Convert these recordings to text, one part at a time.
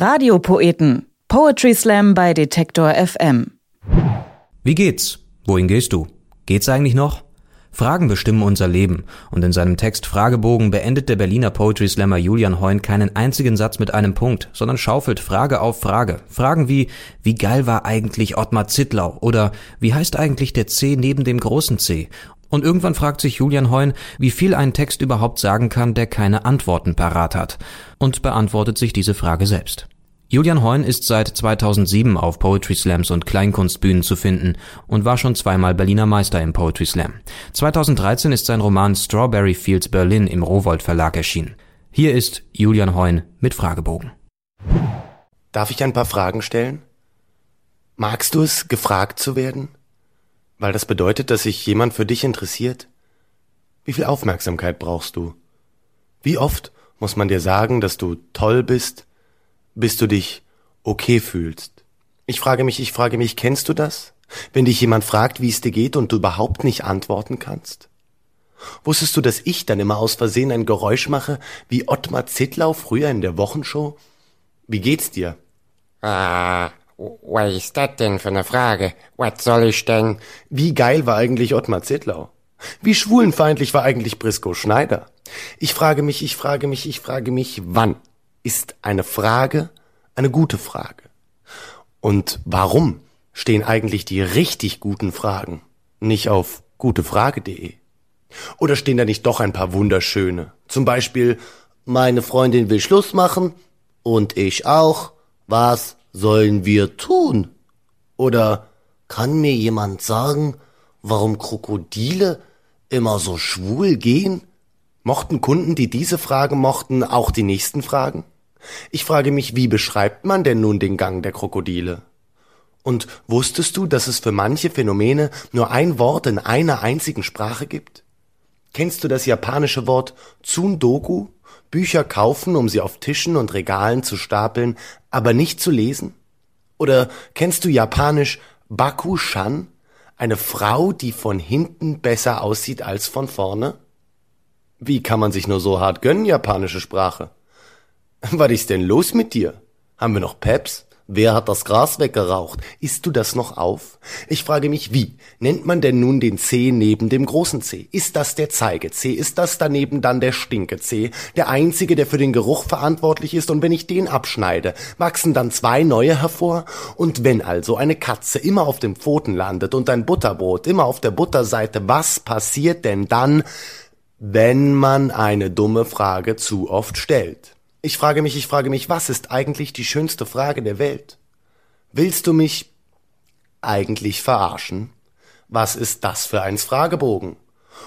Radiopoeten. Poetry Slam bei Detektor FM. Wie geht's? Wohin gehst du? Geht's eigentlich noch? Fragen bestimmen unser Leben und in seinem Text Fragebogen beendet der Berliner Poetry Slammer Julian Heun keinen einzigen Satz mit einem Punkt, sondern schaufelt Frage auf Frage. Fragen wie, wie geil war eigentlich Ottmar Zittlau oder wie heißt eigentlich der C neben dem großen C? Und irgendwann fragt sich Julian Heun, wie viel ein Text überhaupt sagen kann, der keine Antworten parat hat und beantwortet sich diese Frage selbst. Julian Heun ist seit 2007 auf Poetry Slams und Kleinkunstbühnen zu finden und war schon zweimal Berliner Meister im Poetry Slam. 2013 ist sein Roman Strawberry Fields Berlin im Rowold Verlag erschienen. Hier ist Julian Heun mit Fragebogen. Darf ich ein paar Fragen stellen? Magst du es, gefragt zu werden? Weil das bedeutet, dass sich jemand für dich interessiert? Wie viel Aufmerksamkeit brauchst du? Wie oft muss man dir sagen, dass du toll bist, bis du dich okay fühlst. Ich frage mich, ich frage mich, kennst du das? Wenn dich jemand fragt, wie es dir geht und du überhaupt nicht antworten kannst? Wusstest du, dass ich dann immer aus Versehen ein Geräusch mache, wie Ottmar Zittlau früher in der Wochenshow? Wie geht's dir? Ah, was ist das denn für eine Frage? Was soll ich denn? Wie geil war eigentlich Ottmar Zittlau? Wie schwulenfeindlich war eigentlich Briscoe Schneider? Ich frage mich, ich frage mich, ich frage mich, wann ist eine Frage eine gute Frage? Und warum stehen eigentlich die richtig guten Fragen nicht auf gutefrage.de? Oder stehen da nicht doch ein paar wunderschöne? Zum Beispiel, meine Freundin will Schluss machen und ich auch. Was sollen wir tun? Oder kann mir jemand sagen, warum Krokodile immer so schwul gehen? Mochten Kunden, die diese Frage mochten, auch die nächsten Fragen? Ich frage mich, wie beschreibt man denn nun den Gang der Krokodile? Und wusstest du, dass es für manche Phänomene nur ein Wort in einer einzigen Sprache gibt? Kennst du das japanische Wort Tsundoku? Bücher kaufen, um sie auf Tischen und Regalen zu stapeln, aber nicht zu lesen? Oder kennst du japanisch Baku-shan? Eine Frau, die von hinten besser aussieht als von vorne? Wie kann man sich nur so hart gönnen, japanische Sprache? Was ist denn los mit dir? Haben wir noch Peps? Wer hat das Gras weggeraucht? Isst du das noch auf? Ich frage mich, wie nennt man denn nun den C neben dem großen C? Ist das der Zeige C? Ist das daneben dann der Stinke C? Der einzige, der für den Geruch verantwortlich ist und wenn ich den abschneide, wachsen dann zwei neue hervor? Und wenn also eine Katze immer auf dem Pfoten landet und ein Butterbrot immer auf der Butterseite, was passiert denn dann, wenn man eine dumme Frage zu oft stellt? Ich frage mich, ich frage mich, was ist eigentlich die schönste Frage der Welt? Willst du mich eigentlich verarschen? Was ist das für ein Fragebogen?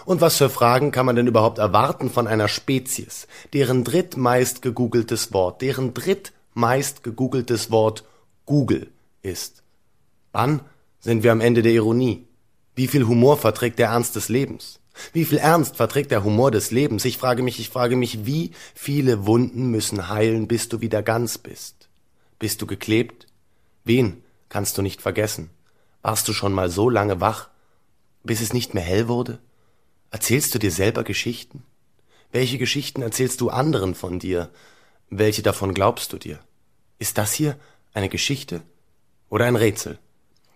Und was für Fragen kann man denn überhaupt erwarten von einer Spezies, deren drittmeist gegoogeltes Wort, deren drittmeist gegoogeltes Wort Google ist? Wann sind wir am Ende der Ironie? Wie viel Humor verträgt der Ernst des Lebens? Wie viel Ernst verträgt der Humor des Lebens? Ich frage mich, ich frage mich, wie viele Wunden müssen heilen, bis du wieder ganz bist? Bist du geklebt? Wen kannst du nicht vergessen? Warst du schon mal so lange wach, bis es nicht mehr hell wurde? Erzählst du dir selber Geschichten? Welche Geschichten erzählst du anderen von dir? Welche davon glaubst du dir? Ist das hier eine Geschichte oder ein Rätsel?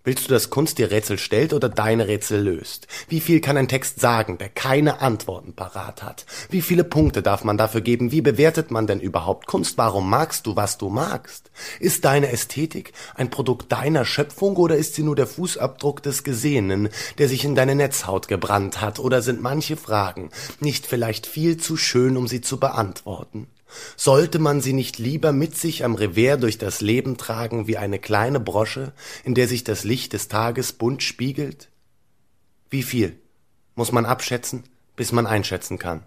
Willst du, dass Kunst dir Rätsel stellt oder deine Rätsel löst? Wie viel kann ein Text sagen, der keine Antworten parat hat? Wie viele Punkte darf man dafür geben? Wie bewertet man denn überhaupt Kunst? Warum magst du, was du magst? Ist deine Ästhetik ein Produkt deiner Schöpfung oder ist sie nur der Fußabdruck des Gesehenen, der sich in deine Netzhaut gebrannt hat? Oder sind manche Fragen nicht vielleicht viel zu schön, um sie zu beantworten? Sollte man sie nicht lieber mit sich am Revers durch das Leben tragen wie eine kleine Brosche, in der sich das Licht des Tages bunt spiegelt? Wie viel muss man abschätzen, bis man einschätzen kann?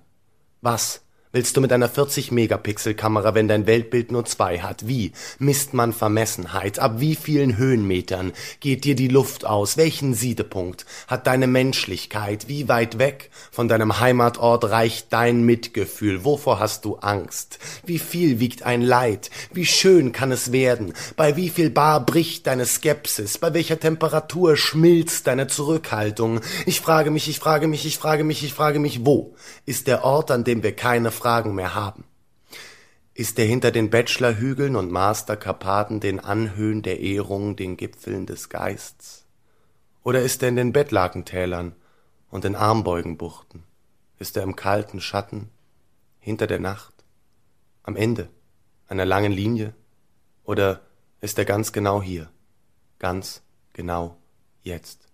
Was willst du mit einer 40-Megapixel-Kamera, wenn dein Weltbild nur zwei hat? Wie misst man Vermessenheit? Ab wie vielen Höhenmetern geht dir die Luft aus? Welchen Siedepunkt hat deine Menschlichkeit? Wie weit weg von deinem Heimatort reicht dein Mitgefühl? Wovor hast du Angst? Wie viel wiegt ein Leid? Wie schön kann es werden? Bei wie viel Bar bricht deine Skepsis? Bei welcher Temperatur schmilzt deine Zurückhaltung? Ich frage mich, ich frage mich, ich frage mich, ich frage mich, wo ist der Ort, an dem wir keine Fragen mehr haben. Ist er hinter den Bachelorhügeln und Masterkarpaten, den Anhöhen der Ehrung, den Gipfeln des Geists? Oder ist er in den Bettlakentälern und den Armbeugenbuchten? Ist er im kalten Schatten, hinter der Nacht, am Ende einer langen Linie? Oder ist er ganz genau hier, ganz genau jetzt?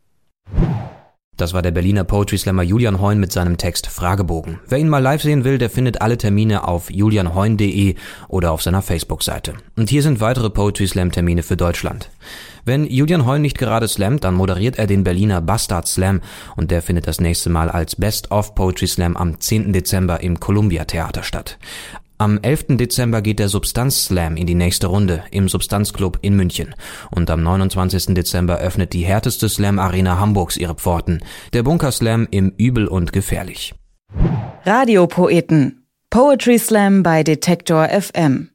Das war der Berliner Poetry Slammer Julian Heun mit seinem Text Fragebogen. Wer ihn mal live sehen will, der findet alle Termine auf julianheun.de oder auf seiner Facebook-Seite. Und hier sind weitere Poetry Slam Termine für Deutschland. Wenn Julian Heun nicht gerade slammt, dann moderiert er den Berliner Bastard Slam und der findet das nächste Mal als Best of Poetry Slam am 10. Dezember im Columbia Theater statt. Am 11. Dezember geht der Substanz Slam in die nächste Runde im Substanzclub in München. Und am 29. Dezember öffnet die härteste Slam Arena Hamburgs ihre Pforten. Der Bunker Slam im Übel und Gefährlich. Radiopoeten. Poetry Slam bei Detektor FM.